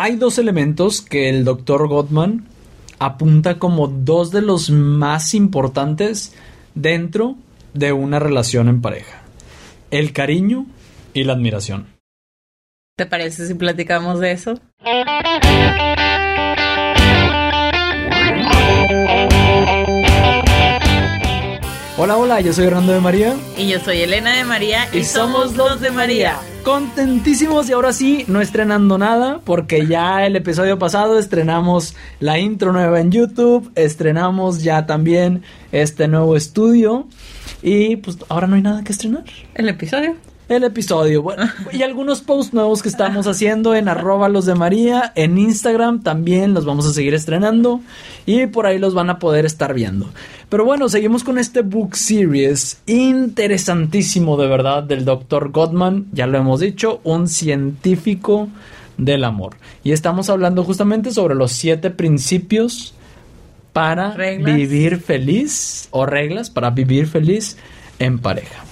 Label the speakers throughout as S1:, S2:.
S1: hay dos elementos que el doctor Gottman apunta como dos de los más importantes dentro de una relación en pareja. El cariño y la admiración.
S2: ¿Te parece si platicamos de eso?
S1: Hola, hola, yo soy Hernando de María.
S2: Y yo soy Elena de María y, somos los de María.
S1: Contentísimos y ahora sí, no estrenando nada, porque ya el episodio pasado estrenamos la intro nueva en YouTube, estrenamos ya también este nuevo estudio y pues ahora no hay nada que estrenar.
S2: El episodio
S1: el episodio. Bueno, y algunos posts nuevos que estamos haciendo en arroba los de María, en Instagram también los vamos a seguir estrenando y por ahí los van a poder estar viendo. Pero bueno, seguimos con este book series interesantísimo de verdad del Dr. Gottman, ya lo hemos dicho, un científico del amor. Y estamos hablando justamente sobre los siete principios para vivir feliz o reglas para vivir feliz en pareja.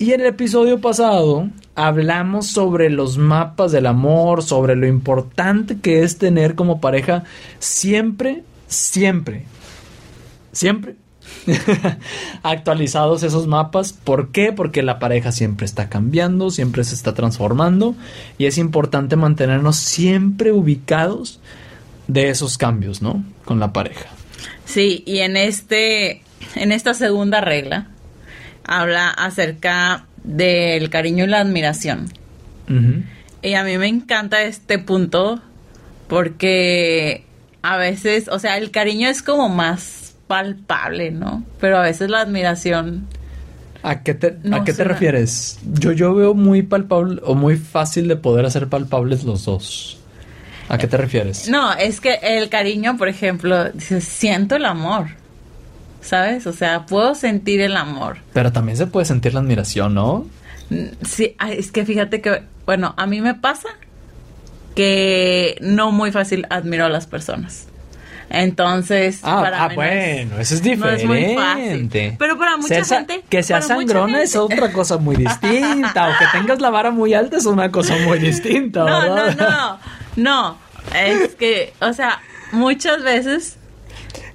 S1: Y en el episodio pasado hablamos sobre los mapas del amor, sobre lo importante que es tener como pareja siempre, siempre, siempre actualizados esos mapas. ¿Por qué? Porque la pareja siempre está cambiando, siempre se está transformando y es importante mantenernos siempre ubicados de esos cambios, ¿no? Con la pareja.
S2: Sí, y en este en esta segunda regla habla acerca del cariño y la admiración. Y a mí me encanta este punto porque a veces, o sea, el cariño es como más palpable, ¿no? Pero a veces la admiración...
S1: ¿A qué te, ¿a qué te refieres? Yo, yo veo muy palpable o muy fácil de poder hacer palpables los dos. ¿A qué te refieres?
S2: No, es que el cariño, por ejemplo, siento el amor. ¿Sabes? O sea, puedo sentir el amor.
S1: Pero también se puede sentir la admiración, ¿no?
S2: Mm, sí, es que fíjate que, bueno, a mí me pasa que no muy fácil admiro a las personas. Entonces,
S1: ah, para ah bueno, eso es diferente. No es muy fácil.
S2: Pero para mucha gente.
S1: Que sea sangrona es otra cosa muy distinta. o que tengas la vara muy alta es una cosa muy distinta.
S2: No, no, no. No. Es que, o sea, muchas veces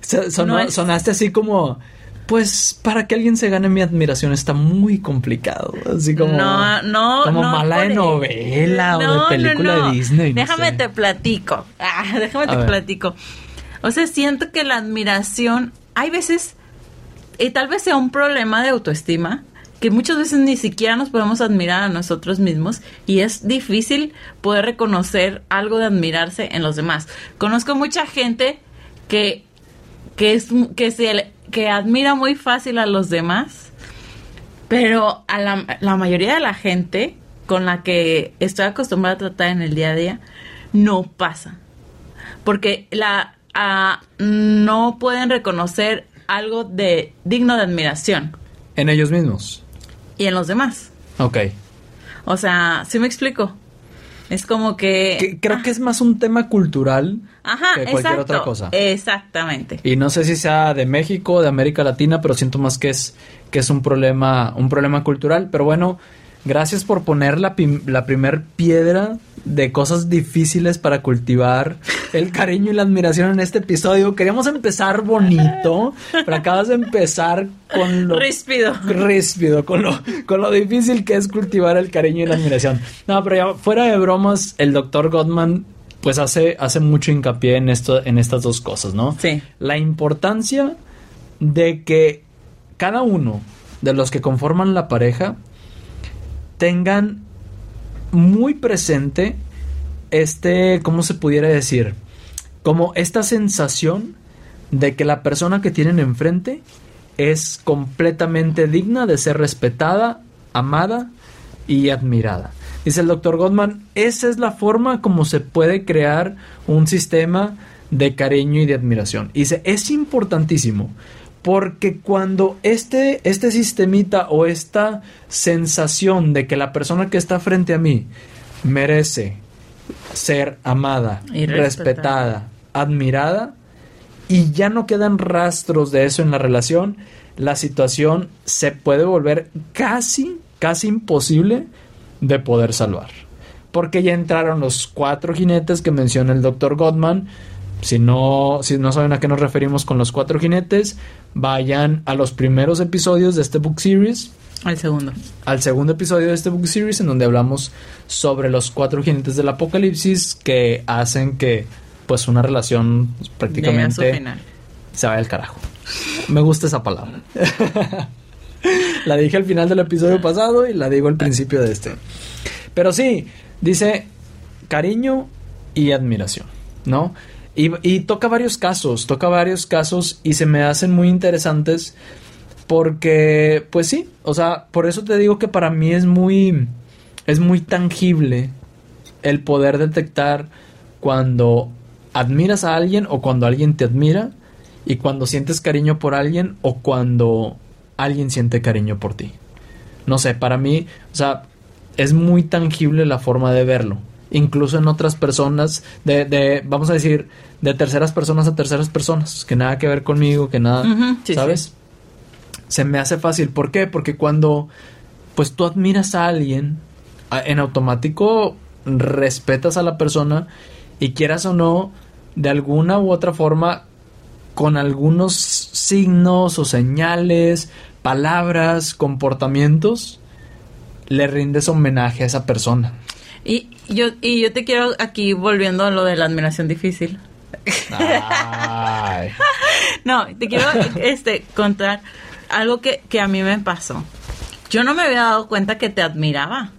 S1: sonaste así como, pues para que alguien se gane mi admiración está muy complicado. Así como,
S2: no, no,
S1: como mala de novela o de película de Disney.
S2: déjame te platico. Ah, déjame te platico. O sea, siento que la admiración, hay veces, y tal vez sea un problema de autoestima, que muchas veces ni siquiera nos podemos admirar a nosotros mismos y es difícil poder reconocer algo de admirarse en los demás. Conozco mucha gente que que es que se que admira muy fácil a los demás, pero a la, la mayoría de la gente con la que estoy acostumbrada a tratar en el día a día no pasa, porque la no pueden reconocer algo de digno de admiración
S1: en ellos mismos
S2: y en los demás.
S1: Ok.
S2: O sea, ¿sí me explico? Es como que...
S1: creo que es más un tema cultural que cualquier otra cosa.
S2: Exactamente.
S1: Y no sé si sea de México, de América Latina, pero siento más que es, que es un problema, un problema cultural. Pero bueno, Gracias por poner la, la primer piedra de cosas difíciles para cultivar el cariño y la admiración en este episodio. Queríamos empezar bonito, pero acabas de empezar con lo...
S2: Ríspido.
S1: Ríspido, con lo, con lo difícil que es cultivar el cariño y la admiración. No, pero ya fuera de bromas, el doctor Gottman pues hace, hace mucho hincapié en, esto, en estas dos cosas, ¿no?
S2: Sí.
S1: La importancia de que cada uno de los que conforman la pareja tengan muy presente este, ¿cómo se pudiera decir? Como esta sensación de que la persona que tienen enfrente es completamente digna de ser respetada, amada y admirada. Dice el doctor Gottman, esa es la forma como se puede crear un sistema de cariño y de admiración. Dice, es importantísimo porque cuando este, este sistemita o esta sensación de que la persona que está frente a mí merece ser amada, y respetada, admirada, y ya no quedan rastros de eso en la relación, la situación se puede volver casi, casi imposible de poder salvar. porque ya entraron los cuatro jinetes que menciona el Dr. Godman. Si no, si no saben a qué nos referimos con los cuatro jinetes, vayan a los primeros episodios de este book series.
S2: Al segundo.
S1: Al segundo episodio de este book series, en donde hablamos sobre los cuatro jinetes del apocalipsis que hacen que, pues, una relación prácticamente se vaya al carajo. Me gusta esa palabra. la dije al final del episodio pasado y la digo al principio de este. Pero sí, dice cariño y admiración, ¿no? Y, toca varios casos, toca varios casos y se me hacen muy interesantes porque, pues sí, o sea, por eso te digo que para mí es muy, es muy tangible el poder detectar cuando admiras a alguien o cuando alguien te admira y cuando sientes cariño por alguien o cuando alguien siente cariño por ti. No sé, para mí, o sea, es muy tangible la forma de verlo. Incluso en otras personas, de, de vamos a decir, de terceras personas a terceras personas, que nada que ver conmigo, que nada, ¿sabes? Se me hace fácil. ¿Por qué? Porque cuando, pues tú admiras a alguien, en automático respetas a la persona y quieras o no, de alguna u otra forma, con algunos signos o señales, palabras, comportamientos, le rindes homenaje a esa persona.
S2: Y yo, y yo te quiero aquí volviendo a lo de la admiración difícil. no, te quiero este contar algo que, a mí me pasó. Yo no me había dado cuenta que te admiraba.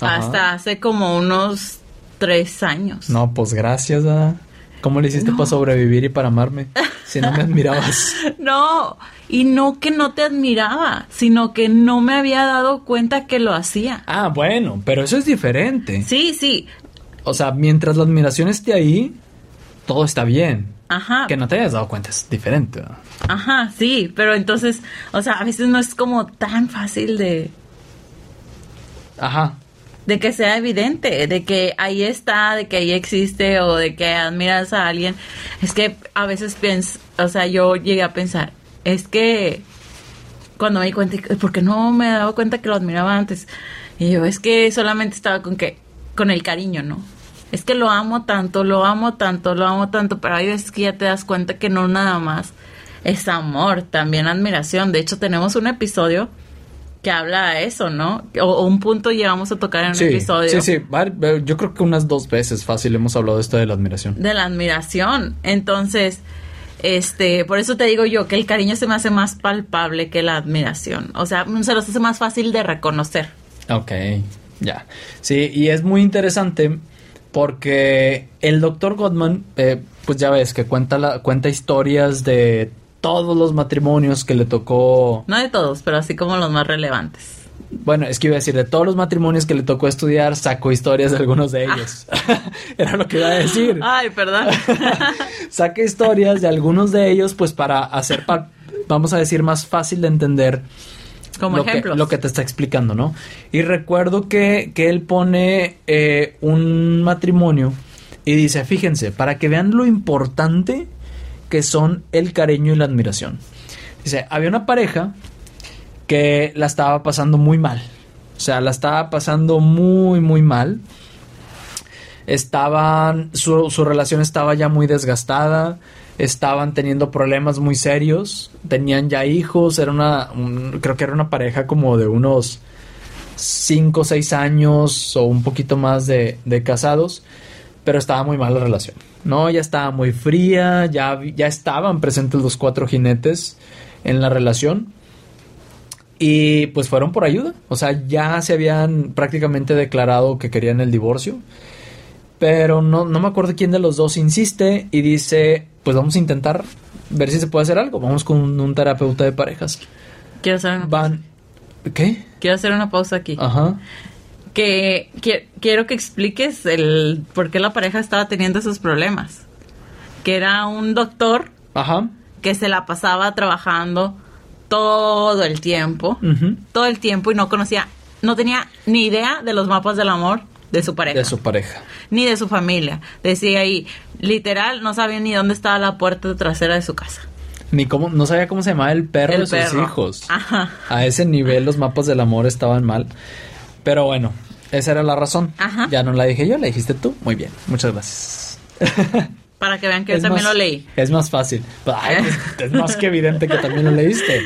S2: Hasta hace como unos tres años.
S1: No, pues gracias. a... ¿Cómo le hiciste para sobrevivir y para amarme? Si no me admirabas.
S2: no, y no que no te admiraba, sino que no me había dado cuenta que lo hacía.
S1: Ah, bueno, pero eso es diferente.
S2: Sí, sí.
S1: O sea, mientras la admiración esté ahí, todo está bien.
S2: Ajá.
S1: Que no te hayas dado cuenta es diferente.
S2: Ajá, sí, pero entonces, o sea, a veces no es como tan fácil de...
S1: Ajá
S2: de que sea evidente, de que ahí está, de que ahí existe o de que admiras a alguien. Es que a veces pienso, o sea, yo llegué a pensar, es que cuando me di cuenta, ¿por qué no me dado cuenta que lo admiraba antes? Y yo, es que solamente estaba con que, con el cariño, ¿no? Es que lo amo tanto, lo amo tanto, lo amo tanto, pero hay veces que ya te das cuenta que no nada más es amor, también admiración. De hecho, tenemos un episodio que habla de eso, ¿no? O, un punto llevamos a tocar en un episodio.
S1: Sí, sí, yo creo que unas dos veces fácil hemos hablado de esto de la admiración.
S2: De la admiración. Entonces, este, por eso te digo yo que el cariño se me hace más palpable que la admiración. O sea, se los hace más fácil de reconocer.
S1: Ok, ya. Sí, y es muy interesante porque el doctor Gottman, eh, pues ya ves que cuenta, la, cuenta historias de todos los matrimonios que le tocó.
S2: No de todos, pero así como los más relevantes.
S1: Bueno, es que iba a decir, de todos los matrimonios que le tocó estudiar, sacó historias de algunos de ellos. Era lo que iba a decir.
S2: Ay, perdón.
S1: Saca historias de algunos de ellos, pues para hacer, vamos a decir, más fácil de entender.
S2: Como
S1: lo
S2: Que,
S1: lo que te está explicando, ¿no? Y recuerdo que, que él pone eh, un matrimonio y dice, fíjense, para que vean lo importante que son el cariño y la admiración. Dice, había una pareja que la estaba pasando muy mal. O sea, la estaba pasando muy, muy mal. Estaban, su, relación estaba ya muy desgastada. Estaban teniendo problemas muy serios. Tenían ya hijos. Era una, creo que era una pareja como de unos 5 o 6 años o un poquito más de casados. Pero estaba muy mal la relación. No, ya estaba muy fría, ya, ya estaban presentes los cuatro jinetes en la relación. Y pues fueron por ayuda. O sea, ya se habían prácticamente declarado que querían el divorcio. Pero no, no me acuerdo quién de los dos insiste y dice, pues vamos a intentar ver si se puede hacer algo. Vamos con un terapeuta de parejas.
S2: Quiero hacer una
S1: Van... ¿Qué?
S2: Quiero hacer una pausa aquí.
S1: Ajá
S2: que, quiero que expliques el por qué la pareja estaba teniendo esos problemas. Que era un doctor
S1: Ajá.
S2: que se la pasaba trabajando todo el tiempo, todo el tiempo y no conocía, no tenía ni idea de los mapas del amor de su pareja.
S1: De su pareja.
S2: Ni de su familia. Decía ahí, literal, no sabía ni dónde estaba la puerta trasera de su casa.
S1: Ni cómo, no sabía cómo se llamaba el perro de sus hijos. A ese nivel los mapas del amor estaban mal. Pero bueno, Esa era la razón.
S2: Ajá.
S1: Ya no la dije yo, la dijiste tú. Muy bien, muchas gracias.
S2: Para que vean que
S1: Es
S2: yo también
S1: más-
S2: lo leí.
S1: Es más fácil. Ay, es más que evidente que también lo leíste.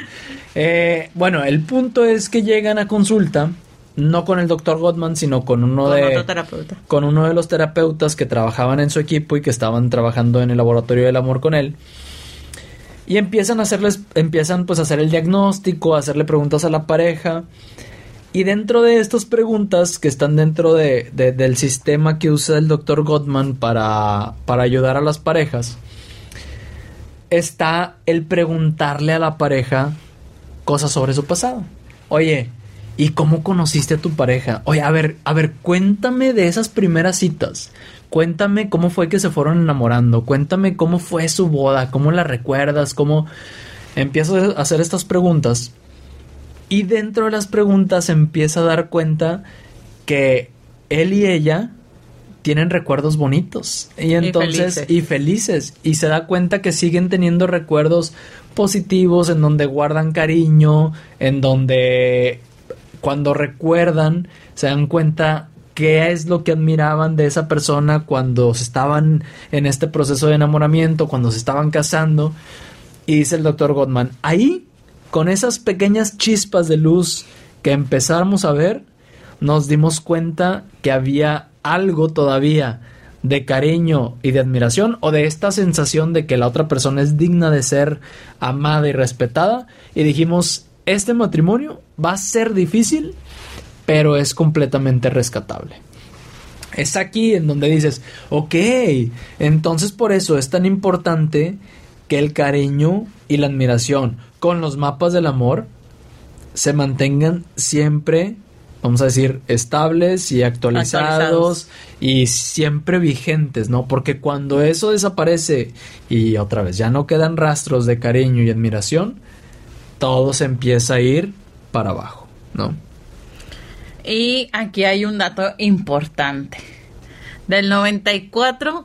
S1: Eh, bueno, el punto es que llegan a consulta, no con el doctor Gottman, sino con uno
S2: Con
S1: de
S2: terapeuta.
S1: con uno de los terapeutas que trabajaban en su equipo y que estaban trabajando en el laboratorio del amor con él. Y empiezan a hacerles, empiezan pues a hacer el diagnóstico, a hacerle preguntas a la pareja. Y dentro de estas preguntas que están dentro de, de- del sistema que usa el doctor Gottman para, para ayudar a las parejas, está el preguntarle a la pareja cosas sobre su pasado. Oye, ¿y cómo conociste a tu pareja? Oye, a ver, a ver, cuéntame de esas primeras citas. Cuéntame cómo fue que se fueron enamorando. Cuéntame cómo fue su boda, cómo la recuerdas, cómo empiezo a hacer estas preguntas. Y dentro de las preguntas empieza a dar cuenta que él y ella tienen recuerdos bonitos y entonces
S2: felices.
S1: y felices y se da cuenta que siguen teniendo recuerdos positivos en donde guardan cariño, en donde cuando recuerdan se dan cuenta qué es lo que admiraban de esa persona cuando se estaban en este proceso de enamoramiento, cuando se estaban casando. Y dice el doctor Gottman, ahí, con esas pequeñas chispas de luz que empezamos a ver, nos dimos cuenta que había algo todavía de cariño y de admiración o de esta sensación de que la otra persona es digna de ser amada y respetada y dijimos, este matrimonio va a ser difícil, pero es completamente rescatable. Es aquí en donde dices, ok, entonces por eso es tan importante que el cariño y la admiración con los mapas del amor se mantengan siempre, vamos a decir, estables y actualizados,
S2: Actualizados.
S1: y siempre vigentes, ¿no? Porque cuando eso desaparece y otra vez ya no quedan rastros de cariño y admiración, todo se empieza a ir para abajo, ¿no?
S2: Y aquí hay un dato importante. Del 94%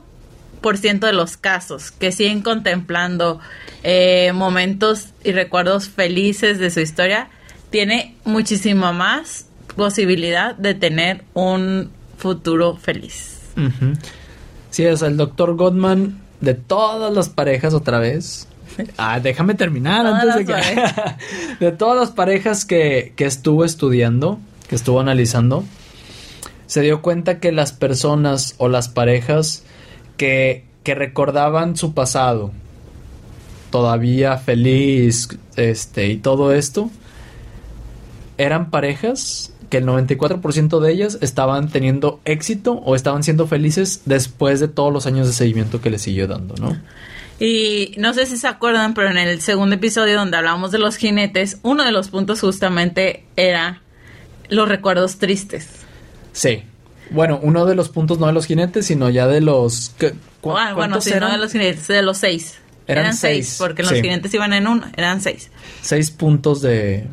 S2: de los casos que siguen contemplando eh, momentos y recuerdos felices de su historia, tiene muchísima más posibilidad de tener un futuro feliz.
S1: Sí, o sea, el doctor Gottman de todas las parejas otra vez. Ah, déjame terminar
S2: Todas
S1: antes de que... de todas las parejas que, que estuvo estudiando, que estuvo analizando, se dio cuenta que las personas o las parejas que, que recordaban su pasado, todavía feliz, este, y todo esto, eran parejas que el 94% de ellas estaban teniendo éxito o estaban siendo felices después de todos los años de seguimiento que les siguió dando, ¿no?
S2: Y no sé si se acuerdan, pero en el segundo episodio donde hablamos de los jinetes, uno de los puntos justamente era los recuerdos tristes.
S1: Sí. Bueno, uno de los puntos no de los jinetes, sino ya de los... ¿qué- cu-
S2: Ah, bueno, sí, no
S1: eran?
S2: de los jinetes, de los seis.
S1: Eran
S2: seis,
S1: seis,
S2: porque los
S1: sí.
S2: jinetes iban en uno, eran seis.
S1: Seis puntos de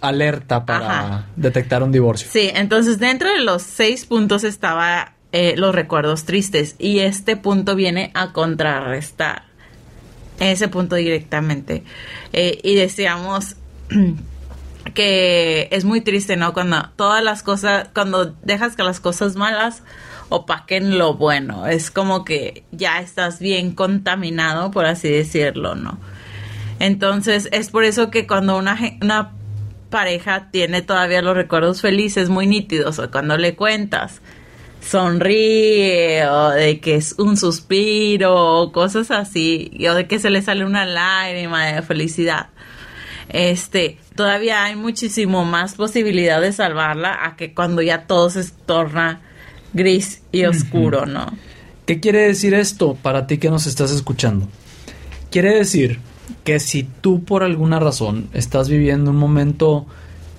S1: alerta para
S2: Ajá.
S1: detectar un divorcio.
S2: Sí, entonces dentro de los seis puntos estaba eh, los recuerdos tristes y este punto viene a contrarrestar ese punto directamente. Eh, y decíamos que es muy triste, ¿no? Cuando todas las cosas, cuando dejas que las cosas malas opaquen lo bueno, es como que ya estás bien contaminado, por así decirlo, ¿no? Entonces es por eso que cuando una, una pareja tiene todavía los recuerdos felices muy nítidos o cuando le cuentas sonríe o de que es un suspiro o cosas así o de que se le sale una lágrima de felicidad este todavía hay muchísimo más posibilidad de salvarla a que cuando ya todo se torna gris y oscuro no
S1: ¿Qué quiere decir esto para ti que nos estás escuchando? Quiere decir que si tú por alguna razón estás viviendo un momento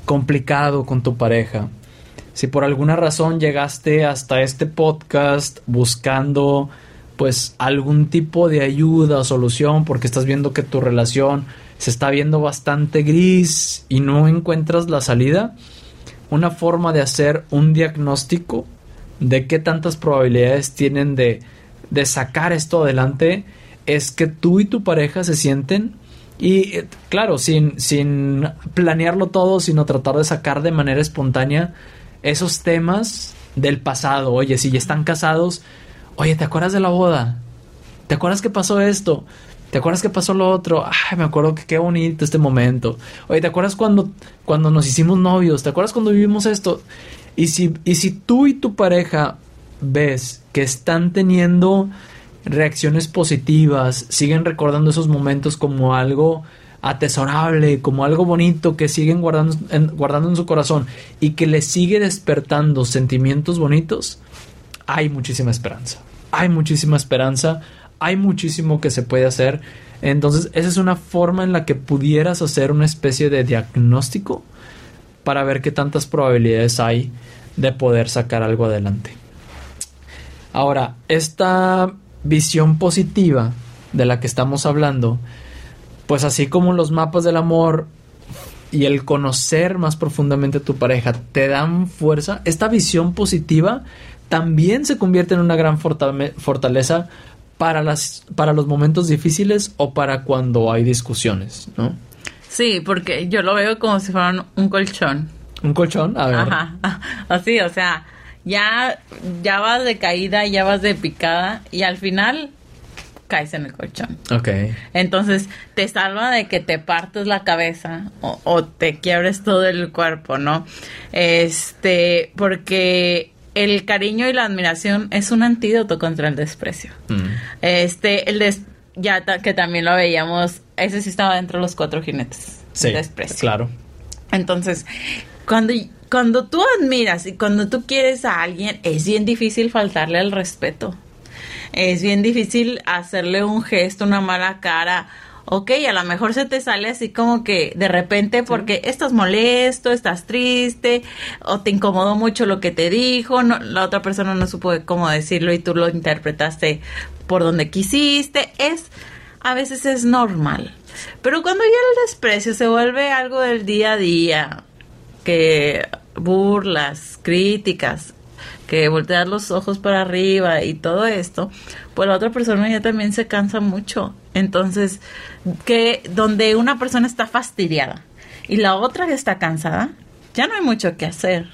S1: complicado con tu pareja, si por alguna razón llegaste hasta este podcast buscando pues algún tipo de ayuda o solución porque estás viendo que tu relación se está viendo bastante gris y no encuentras la salida, una forma de hacer un diagnóstico de qué tantas probabilidades tienen de, de sacar esto adelante es que tú y tu pareja se sienten y eh, claro, sin, sin planearlo todo, sino tratar de sacar de manera espontánea esos temas del pasado. Oye, si ya están casados, oye, ¿te acuerdas de la boda? ¿Te acuerdas que pasó esto? ¿Te acuerdas que pasó lo otro? Ay, me acuerdo que qué bonito este momento. Oye, ¿te acuerdas cuando, cuando nos hicimos novios? ¿Te acuerdas cuando vivimos esto? Y si, y si tú y tu pareja ves que están teniendo reacciones positivas, siguen recordando esos momentos como algo atesorable, como algo bonito que siguen guardando en, guardando en su corazón y que les sigue despertando sentimientos bonitos, hay muchísima esperanza. Hay muchísima esperanza, hay muchísimo que se puede hacer. Entonces, esa es una forma en la que pudieras hacer una especie de diagnóstico para ver qué tantas probabilidades hay de poder sacar algo adelante. Ahora, esta visión positiva de la que estamos hablando, pues así como los mapas del amor y el conocer más profundamente a tu pareja te dan fuerza, esta visión positiva también se convierte en una gran fortaleza para, las, para los momentos difíciles o para cuando hay discusiones, ¿no?
S2: Sí, porque yo lo veo como si fueran un colchón.
S1: ¿Un colchón? A ver.
S2: Ajá. Así, o sea, ya, ya vas de caída, ya vas de picada y al final caes en el colchón.
S1: Ok.
S2: Entonces te salva de que te partes la cabeza o, te quiebres todo el cuerpo, ¿no? Este, porque el cariño y la admiración es un antídoto contra el desprecio. Mm. Este, el des ya que también lo veíamos, ese sí estaba dentro de los cuatro jinetes.
S1: Sí, desprecio. claro.
S2: Entonces, cuando cuando tú admiras y cuando tú quieres a alguien, es bien difícil faltarle al respeto. Es bien difícil hacerle un gesto, una mala cara. Ok, a lo mejor se te sale así como que de repente porque estás molesto, estás triste o te incomodó mucho lo que te dijo, no, la otra persona no supo cómo decirlo y tú lo interpretaste por donde quisiste. Es, a veces es normal. Pero cuando ya el desprecio se vuelve algo del día a día, que burlas, críticas, que voltear los ojos para arriba y todo esto, pues la otra persona ya también se cansa mucho. Entonces, que donde una persona está fastidiada y la otra está cansada, ya no hay mucho que hacer.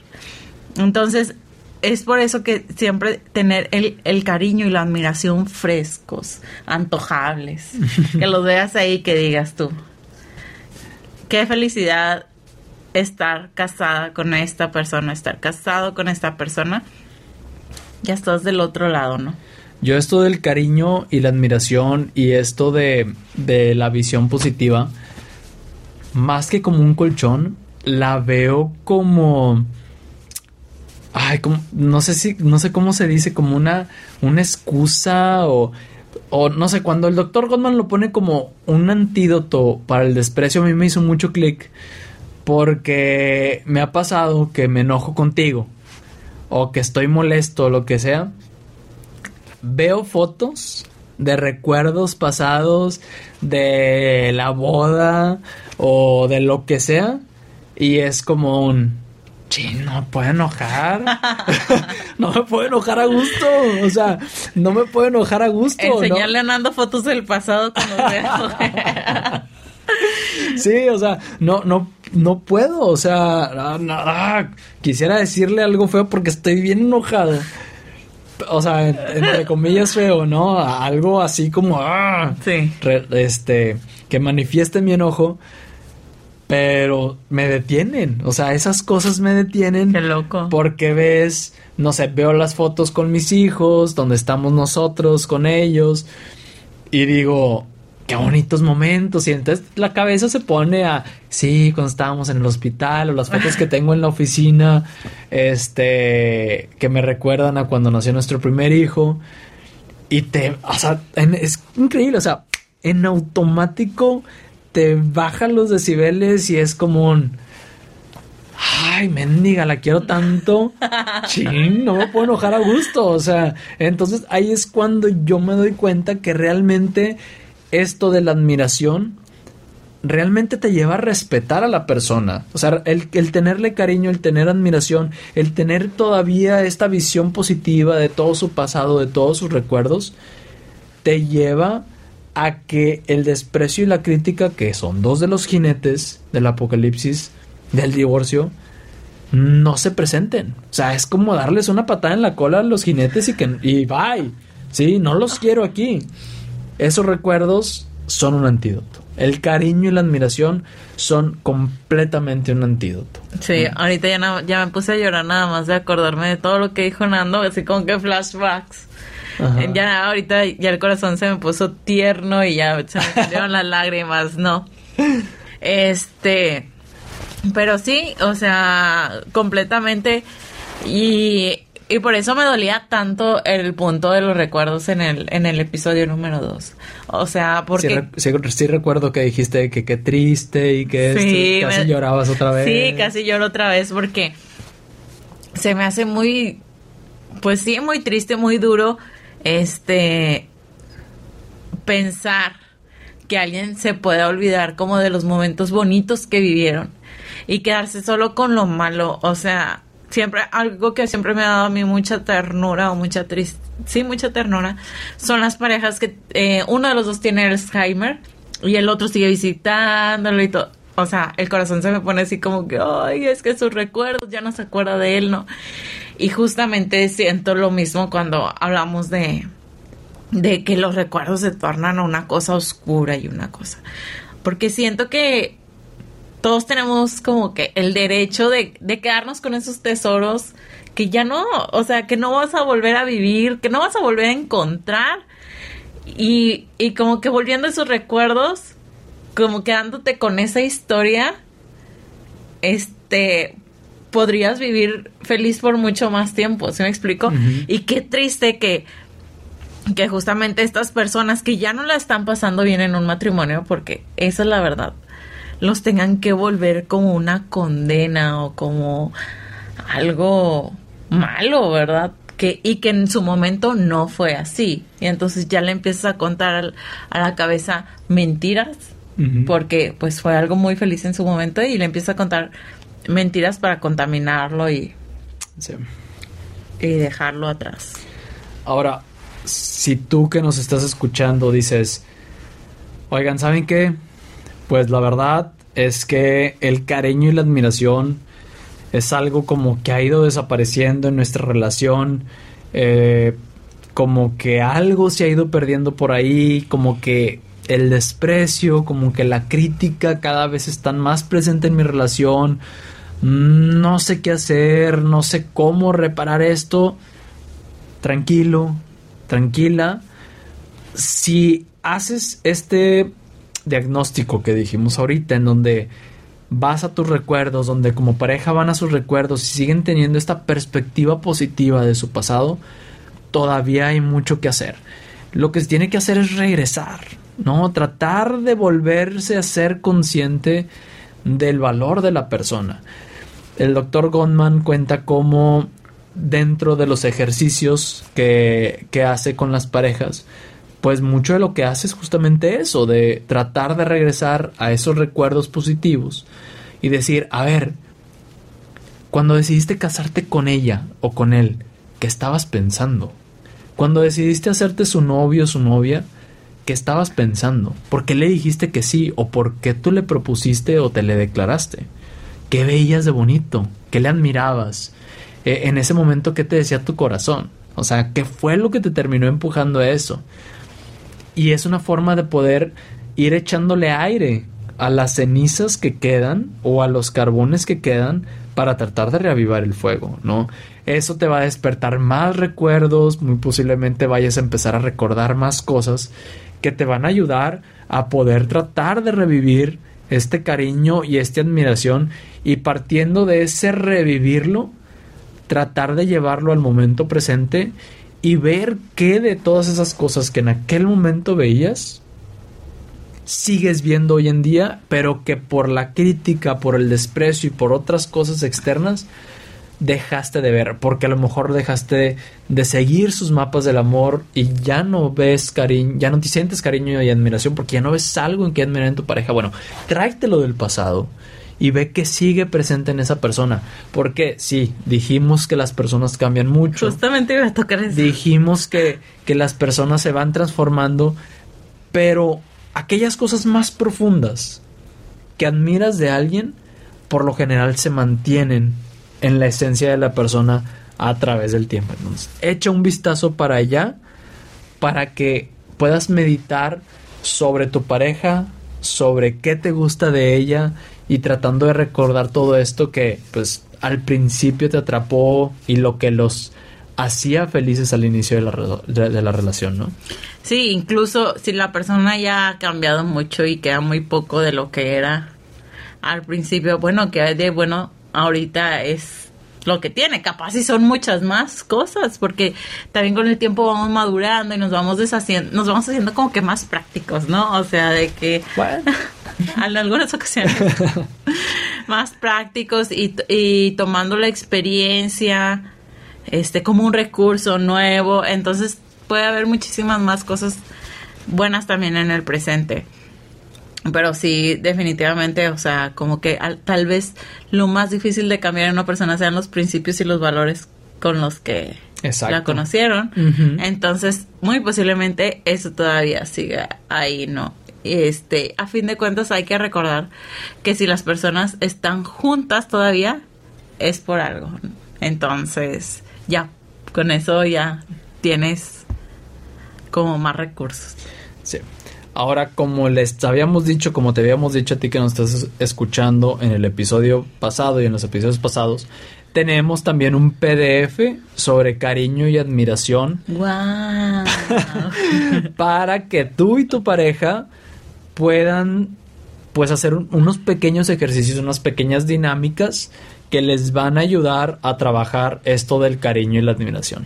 S2: Entonces, es por eso que siempre tener el, el cariño y la admiración frescos, antojables, que los veas ahí que digas tú, qué felicidad estar casada con esta persona, estar casado con esta persona, ya estás del otro lado, ¿no?
S1: Yo esto del cariño y la admiración y esto de, de la visión positiva, más que como un colchón, la veo como... Ay, como, no sé si, no sé cómo se dice, como una, una excusa o, o no sé, cuando el doctor Goldman lo pone como un antídoto para el desprecio, a mí me hizo mucho clic porque me ha pasado que me enojo contigo o que estoy molesto o lo que sea. Veo fotos de recuerdos pasados de la boda o de lo que sea y es como un Chin, no me puedo enojar. no me puedo enojar a gusto. O sea, no me puedo enojar a gusto.
S2: Enseñarle a Nando fotos del pasado cuando
S1: sí, o sea, no, no, no puedo, o sea, ah, quisiera decirle algo feo porque estoy bien enojado. O sea, entre comillas feo, ¿no? Algo así como, ah,
S2: sí.
S1: este, que manifieste mi enojo, pero me detienen, o sea, esas cosas me detienen.
S2: Qué loco.
S1: Porque ves, no sé, veo las fotos con mis hijos, donde estamos nosotros con ellos, y digo, qué bonitos momentos. Y entonces la cabeza se pone a, sí, cuando estábamos en el hospital o las fotos que tengo en la oficina, este, que me recuerdan a cuando nació nuestro primer hijo. Y te, o sea, es increíble, o sea, en automático te bajan los decibeles y es como un... Ay, mendiga, la quiero tanto. Chin, no me puedo enojar a gusto. O sea, entonces ahí es cuando yo me doy cuenta que realmente esto de la admiración realmente te lleva a respetar a la persona. O sea, el, tenerle cariño, el tener admiración, el tener todavía esta visión positiva de todo su pasado, de todos sus recuerdos, te lleva a que el desprecio y la crítica, que son dos de los jinetes del apocalipsis, del divorcio, no se presenten. O sea, es como darles una patada en la cola a los jinetes y que y bye. Sí, no los quiero aquí. Esos recuerdos son un antídoto. El cariño y la admiración son completamente un antídoto.
S2: Sí, ahorita ya, ya me puse a llorar nada más de acordarme de todo lo que dijo Nando, así como que flashbacks. Ya ahorita ya el corazón se me puso tierno y ya se me salieron las lágrimas, ¿no? Este, pero sí, o sea, completamente. Y, y por eso me dolía tanto el punto de los recuerdos en el, en el episodio número 2. O sea, porque...
S1: Sí, sí, recuerdo que dijiste que qué triste y que casi llorabas otra vez.
S2: Sí, casi lloro otra vez porque se me hace muy, pues sí, muy triste, muy duro, este, pensar que alguien se pueda olvidar como de los momentos bonitos que vivieron y quedarse solo con lo malo. O sea, siempre, algo que siempre me ha dado a mí mucha ternura o mucha tristeza, sí, mucha ternura, son las parejas que eh, uno de los dos tiene Alzheimer y el otro sigue visitándolo y todo. O sea, el corazón se me pone así como que, ay, es que sus recuerdos ya no se acuerda de él, ¿no? Y justamente siento lo mismo cuando hablamos de, de que los recuerdos se tornan una cosa oscura y una cosa. Porque siento que todos tenemos como que el derecho de, quedarnos con esos tesoros que ya no, o sea, que no vas a volver a vivir, que no vas a volver a encontrar. Y, y como que volviendo a esos recuerdos, como quedándote con esa historia, este, podrías vivir feliz por mucho más tiempo, ¿se me explico? Y qué triste que, que justamente estas personas que ya no la están pasando bien en un matrimonio, porque esa es la verdad, los tengan que volver como una condena o como algo malo, ¿verdad? Que, y que en su momento no fue así. Y entonces ya le empiezas a contar a la cabeza mentiras, porque pues fue algo muy feliz en su momento y le empieza a contar mentiras para contaminarlo y, y dejarlo atrás.
S1: Ahora, si tú que nos estás escuchando dices, oigan, ¿saben qué? Pues la verdad es que el cariño y la admiración es algo como que ha ido desapareciendo en nuestra relación, eh, como que algo se ha ido perdiendo por ahí, como que el desprecio, como que la crítica cada vez están más presente en mi relación, no sé qué hacer, no sé cómo reparar esto, tranquilo, tranquila. Si haces este diagnóstico que dijimos ahorita, en donde vas a tus recuerdos, donde como pareja van a sus recuerdos y siguen teniendo esta perspectiva positiva de su pasado, todavía hay mucho que hacer. Lo que se tiene que hacer es regresar, ¿no? Tratar de volverse a ser consciente del valor de la persona. El doctor Goldman cuenta cómo dentro de los ejercicios que, que hace con las parejas, pues mucho de lo que hace es justamente eso, de tratar de regresar a esos recuerdos positivos y decir, a ver, cuando decidiste casarte con ella o con él, ¿qué estabas pensando? Cuando decidiste hacerte su novio o su novia, ¿qué estabas pensando? ¿Por qué le dijiste que sí? ¿O por qué tú le propusiste o te le declaraste? ¿Qué veías de bonito? ¿Qué le admirabas? Eh, en ese momento, ¿qué te decía tu corazón? O sea, ¿qué fue lo que te terminó empujando a eso? Y es una forma de poder ir echándole aire a las cenizas que quedan o a los carbones que quedan para tratar de reavivar el fuego, ¿no? Eso te va a despertar más recuerdos, muy posiblemente vayas a empezar a recordar más cosas que te van a ayudar a poder tratar de revivir este cariño y esta admiración y partiendo de ese revivirlo, tratar de llevarlo al momento presente y ver qué de todas esas cosas que en aquel momento veías sigues viendo hoy en día, pero que por la crítica, por el desprecio y por otras cosas externas dejaste de ver, porque a lo mejor dejaste de seguir sus mapas del amor y ya no ves cariño, ya no te sientes cariño y admiración porque ya no ves algo en que admirar en tu pareja. Bueno, tráetelo del pasado y ve que sigue presente en esa persona. Porque sí, dijimos que las personas cambian mucho.
S2: Justamente iba a tocar eso.
S1: Dijimos que, que las personas se van transformando, pero aquellas cosas más profundas que admiras de alguien, por lo general se mantienen en la esencia de la persona a través del tiempo. Entonces, echa un vistazo para allá para que puedas meditar sobre tu pareja, sobre qué te gusta de ella y tratando de recordar todo esto que pues al principio te atrapó y lo que los hacía felices al inicio de la, de, la relación, ¿no?
S2: Sí, incluso si la persona ya ha cambiado mucho y queda muy poco de lo que era al principio, bueno, que de bueno ahorita es lo que tiene, capaz y son muchas más cosas, porque también con el tiempo vamos madurando y nos vamos deshaciendo, nos vamos haciendo como que más prácticos, ¿no? O sea, de que en algunas ocasiones más prácticos y, y tomando la experiencia este como un recurso nuevo, entonces puede haber muchísimas más cosas buenas también en el presente. Pero sí, definitivamente, o sea, como que tal vez lo más difícil de cambiar en una persona sean los principios y los valores con los que la conocieron. Entonces, muy posiblemente eso todavía sigue ahí, ¿no? Este, a fin de cuentas hay que recordar que si las personas están juntas todavía es por algo. Entonces, ya, con eso ya tienes como más recursos.
S1: Sí. Ahora, como les habíamos dicho, como te habíamos dicho a ti que nos estás escuchando en el episodio pasado y en los episodios pasados, tenemos también un PDF sobre cariño y admiración.
S2: Wow.
S1: para que tú y tu pareja puedan pues hacer unos pequeños ejercicios, unas pequeñas dinámicas que les van a ayudar a trabajar esto del cariño y la admiración.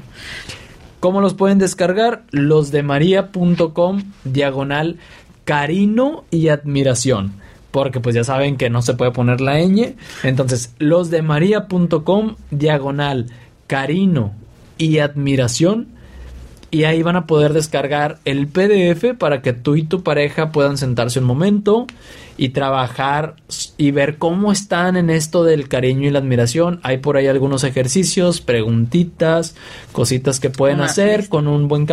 S1: ¿Cómo los pueden descargar? Los de maría.com diagonal carino y admiración. Porque pues ya saben que no se puede poner la ñ. Entonces, los de maría.com diagonal carino y admiración. Y ahí van a poder descargar el PDF para que tú y tu pareja puedan sentarse un momento y trabajar y ver cómo están en esto del cariño y la admiración. Hay por ahí algunos ejercicios, preguntitas, cositas que pueden hacer con un buen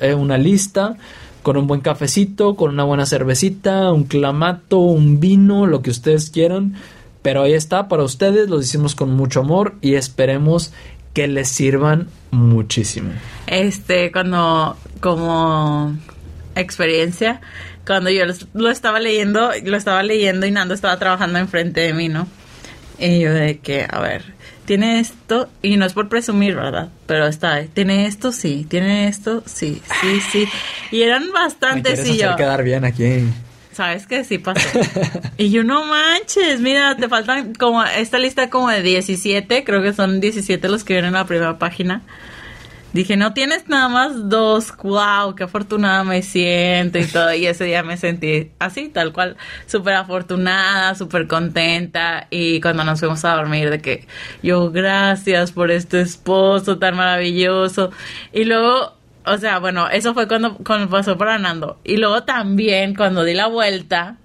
S1: eh, una lista, con un buen cafecito, con una buena cervecita, un clamato, un vino, lo que ustedes quieran. Pero ahí está para ustedes, los hicimos con mucho amor y esperemos que les sirvan muchísimo.
S2: Este, cuando como experiencia, cuando yo lo estaba leyendo, lo estaba leyendo y Nando estaba trabajando enfrente de mí, ¿no? Y yo de que, a ver, tiene esto, y no es por presumir, ¿verdad? Pero está, tiene esto, sí, tiene esto, sí, sí, sí. Y eran bastantes
S1: y
S2: yo...
S1: quedar bien aquí.
S2: ¿Sabes que Sí pasó. y yo, no manches, mira, te faltan como, esta lista como de 17, creo que son 17 los que vienen a la primera página. Dije, no tienes nada más dos, wow, qué afortunada me siento y todo. Y ese día me sentí así, tal cual, súper afortunada, súper contenta. Y cuando nos fuimos a dormir, de que yo, gracias por este esposo tan maravilloso. Y luego, o sea, bueno, eso fue cuando, pasó para Nando. Y luego también, cuando di la vuelta,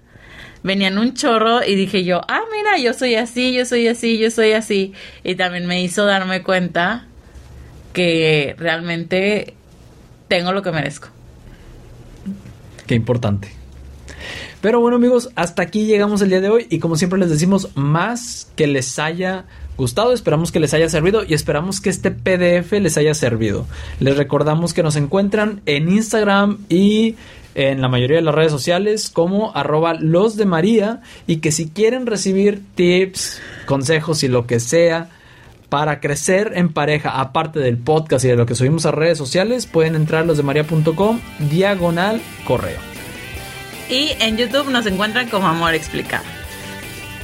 S2: venían un chorro y dije yo, ah, mira, yo soy así, yo soy así, yo soy así. Y también me hizo darme cuenta que realmente tengo lo que merezco.
S1: Qué importante. Pero bueno amigos, hasta aquí llegamos el día de hoy y como siempre les decimos más que les haya gustado, esperamos que les haya servido y esperamos que este PDF les haya servido. Les recordamos que nos encuentran en Instagram y en la mayoría de las redes sociales como arroba los de María y que si quieren recibir tips, consejos y lo que sea, para crecer en pareja, aparte del podcast y de lo que subimos a redes sociales, pueden entrar a losdemaria.com diagonal correo.
S2: Y en YouTube nos encuentran como Amor Explicado.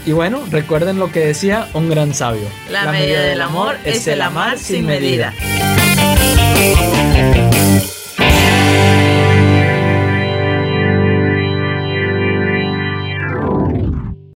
S1: Y bueno, recuerden lo que decía un gran sabio.
S2: La, medida, del amor es el amar sin medida.